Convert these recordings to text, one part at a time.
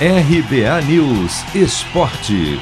RBA News Esporte.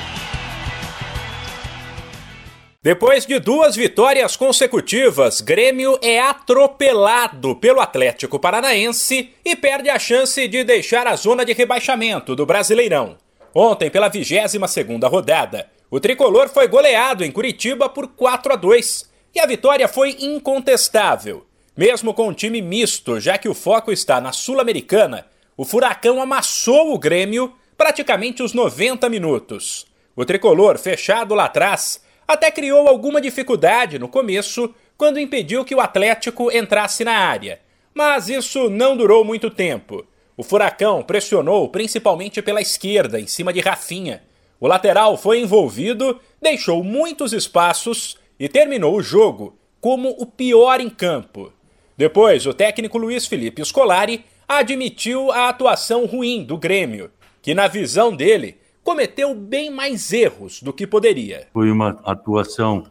Depois de duas vitórias consecutivas, Grêmio é atropelado pelo Atlético Paranaense e perde a chance de deixar a zona de rebaixamento do Brasileirão. Ontem, pela 22ª rodada, o tricolor foi goleado em Curitiba por 4 a 2 e a vitória foi incontestável. Mesmo com um time misto, já que o foco está na Sul-Americana, o Furacão amassou o Grêmio praticamente os 90 minutos. O tricolor, fechado lá atrás, até criou alguma dificuldade no começo quando impediu que o Atlético entrasse na área. Mas isso não durou muito tempo. O Furacão pressionou principalmente pela esquerda, em cima de Rafinha. O lateral foi envolvido, deixou muitos espaços e terminou o jogo como o pior em campo. Depois, o técnico Luiz Felipe Scolari admitiu a atuação ruim do Grêmio, que, na visão dele, cometeu bem mais erros do que poderia. Foi uma atuação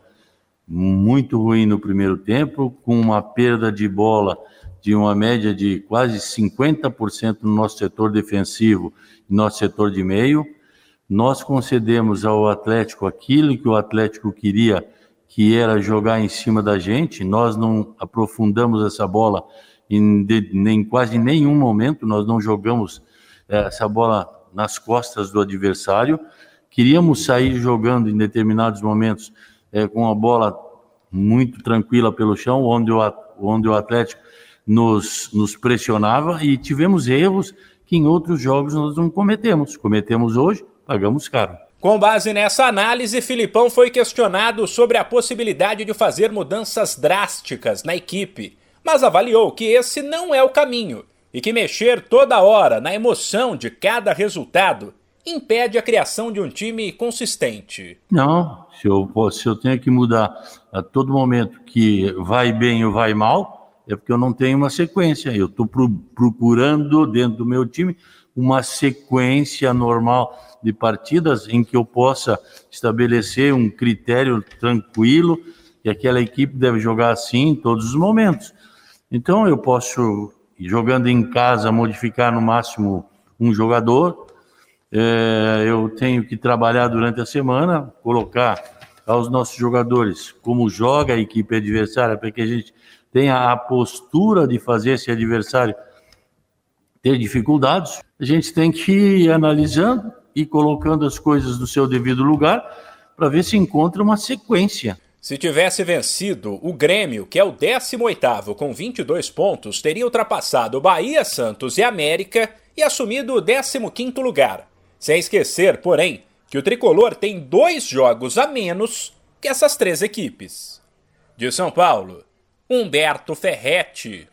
muito ruim no primeiro tempo, com uma perda de bola de uma média de quase 50% no nosso setor defensivo e nosso setor de meio. Nós concedemos ao Atlético aquilo que o Atlético queria, que era jogar em cima da gente. Nós não aprofundamos essa bola em, nem quase nenhum momento, nós não jogamos eh, essa bola nas costas do adversário. Queríamos sair jogando em determinados momentos é, com a bola muito tranquila pelo chão, onde o, onde o Atlético nos, nos pressionava e tivemos erros que em outros jogos nós não cometemos. Cometemos hoje, pagamos caro. Com base nessa análise, Filipão foi questionado sobre a possibilidade de fazer mudanças drásticas na equipe, mas avaliou que esse não é o caminho e que mexer toda hora na emoção de cada resultado impede a criação de um time consistente. Não, se eu, se eu tenho que mudar a todo momento que vai bem ou vai mal, é porque eu não tenho uma sequência. Eu estou pro, procurando dentro do meu time uma sequência normal de partidas em que eu possa estabelecer um critério tranquilo que aquela equipe deve jogar assim em todos os momentos. Então eu posso jogando em casa, modificar no máximo um jogador. É, eu tenho que trabalhar durante a semana, colocar aos nossos jogadores como joga a equipe adversária, para que a gente tenha a postura de fazer esse adversário ter dificuldades. A gente tem que ir analisando e colocando as coisas no seu devido lugar para ver se encontra uma sequência. Se tivesse vencido, o Grêmio, que é o 18º com 22 pontos, teria ultrapassado Bahia, Santos e América e assumido o 15º lugar. Sem esquecer, porém, que o tricolor tem dois jogos a menos que essas três equipes. De São Paulo, Humberto Ferretti.